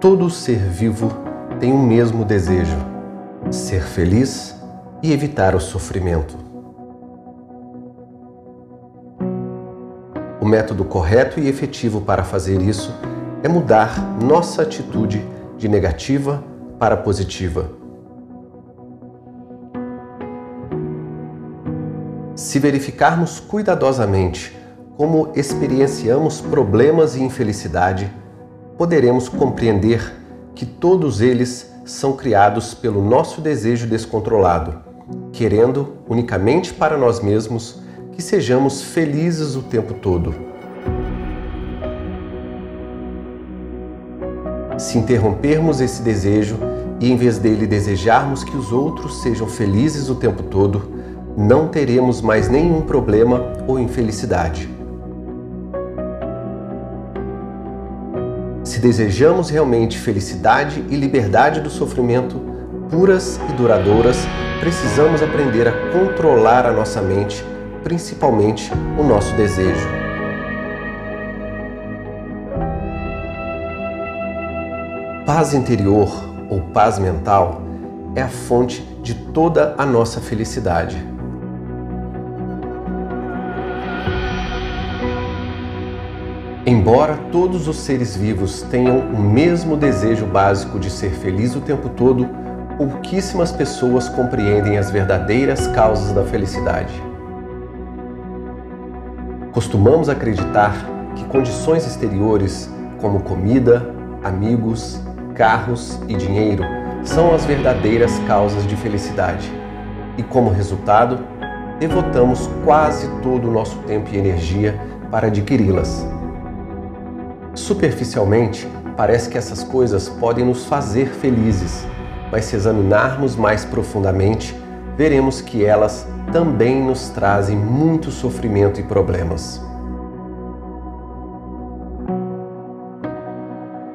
Todo ser vivo tem o mesmo desejo: ser feliz e evitar o sofrimento. O método correto e efetivo para fazer isso é mudar nossa atitude de negativa para positiva. Se verificarmos cuidadosamente como experienciamos problemas e infelicidade, poderemos compreender que todos eles são criados pelo nosso desejo descontrolado, querendo unicamente para nós mesmos que sejamos felizes o tempo todo. Se interrompermos esse desejo e em vez dele desejarmos que os outros sejam felizes o tempo todo, não teremos mais nenhum problema ou infelicidade. Se desejamos realmente felicidade e liberdade do sofrimento, puras e duradouras, precisamos aprender a controlar a nossa mente, principalmente o nosso desejo. Paz interior ou paz mental é a fonte de toda a nossa felicidade. Embora todos os seres vivos tenham o mesmo desejo básico de ser feliz o tempo todo, pouquíssimas pessoas compreendem as verdadeiras causas da felicidade. Costumamos acreditar que condições exteriores, como comida, amigos, carros e dinheiro, são as verdadeiras causas de felicidade. E como resultado, devotamos quase todo o nosso tempo e energia para adquiri-las. Superficialmente, parece que essas coisas podem nos fazer felizes, mas se examinarmos mais profundamente, veremos que elas também nos trazem muito sofrimento e problemas.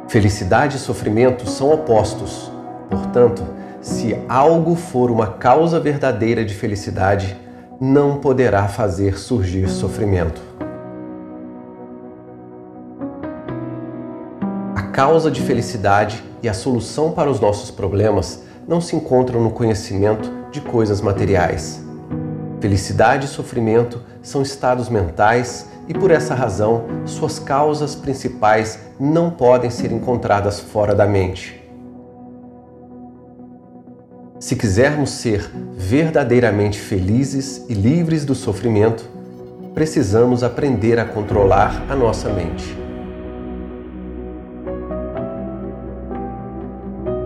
Felicidade e sofrimento são opostos. Portanto, se algo for uma causa verdadeira de felicidade, não poderá fazer surgir sofrimento. Causa de felicidade e a solução para os nossos problemas não se encontram no conhecimento de coisas materiais. Felicidade e sofrimento são estados mentais e, por essa razão, suas causas principais não podem ser encontradas fora da mente. Se quisermos ser verdadeiramente felizes e livres do sofrimento, precisamos aprender a controlar a nossa mente.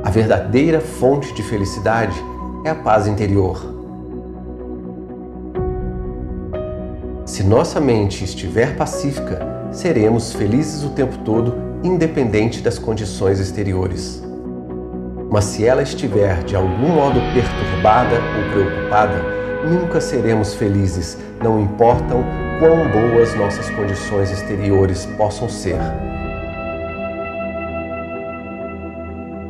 A verdadeira fonte de felicidade é a paz interior. Se nossa mente estiver pacífica, seremos felizes o tempo todo, independente das condições exteriores. Mas se ela estiver de algum modo perturbada ou preocupada, nunca seremos felizes, não importam quão boas nossas condições exteriores possam ser.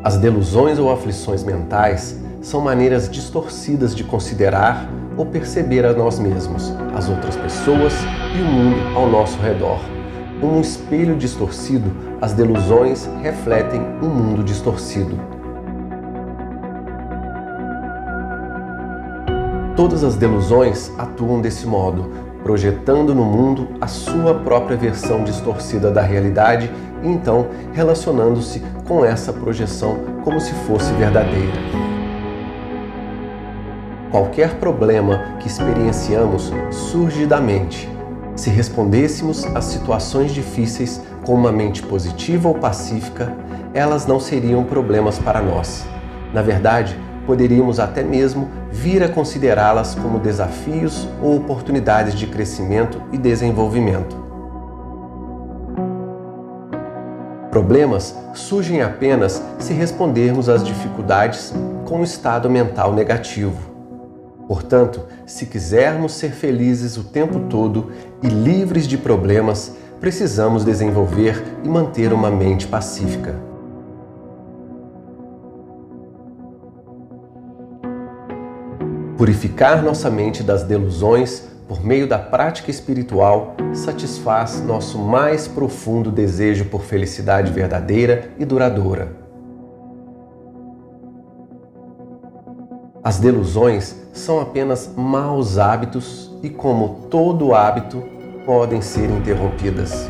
As delusões ou aflições mentais são maneiras distorcidas de considerar ou perceber a nós mesmos, as outras pessoas e o mundo ao nosso redor. Como um espelho distorcido, as delusões refletem um mundo distorcido. Todas as delusões atuam desse modo, projetando no mundo a sua própria versão distorcida da realidade e então relacionando-se com essa projeção como se fosse verdadeira. Qualquer problema que experienciamos surge da mente. Se respondêssemos às situações difíceis com uma mente positiva ou pacífica, elas não seriam problemas para nós. Na verdade, poderíamos até mesmo vir a considerá-las como desafios ou oportunidades de crescimento e desenvolvimento. Problemas surgem apenas se respondermos às dificuldades com um estado mental negativo. Portanto, se quisermos ser felizes o tempo todo e livres de problemas, precisamos desenvolver e manter uma mente pacífica. Purificar nossa mente das delusões por meio da prática espiritual, satisfaz nosso mais profundo desejo por felicidade verdadeira e duradoura. As delusões são apenas maus hábitos e, como todo hábito, podem ser interrompidas.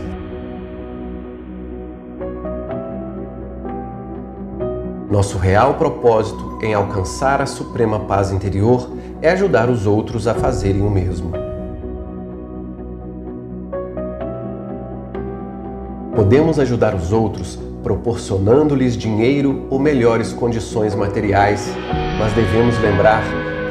Nosso real propósito em alcançar a suprema paz interior é ajudar os outros a fazerem o mesmo. Podemos ajudar os outros proporcionando-lhes dinheiro ou melhores condições materiais, mas devemos lembrar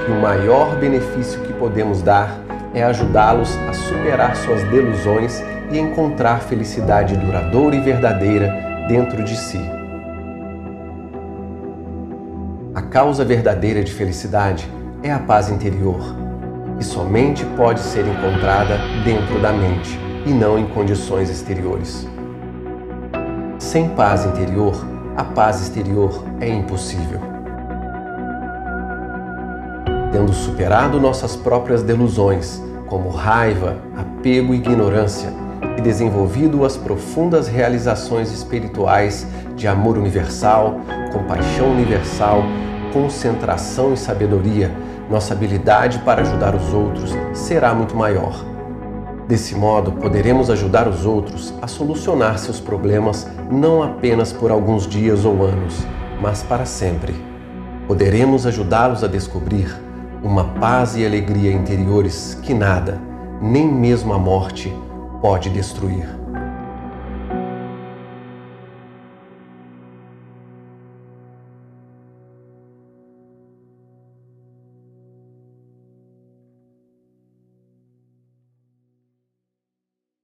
que o maior benefício que podemos dar é ajudá-los a superar suas delusões e encontrar felicidade duradoura e verdadeira dentro de si. A causa verdadeira de felicidade é a paz interior, e somente pode ser encontrada dentro da mente e não em condições exteriores. Sem paz interior, a paz exterior é impossível. Tendo superado nossas próprias delusões, como raiva, apego e ignorância, e desenvolvido as profundas realizações espirituais de amor universal, compaixão universal, concentração e sabedoria, nossa habilidade para ajudar os outros será muito maior. Desse modo, poderemos ajudar os outros a solucionar seus problemas não apenas por alguns dias ou anos, mas para sempre. Poderemos ajudá-los a descobrir uma paz e alegria interiores que nada, nem mesmo a morte, pode destruir.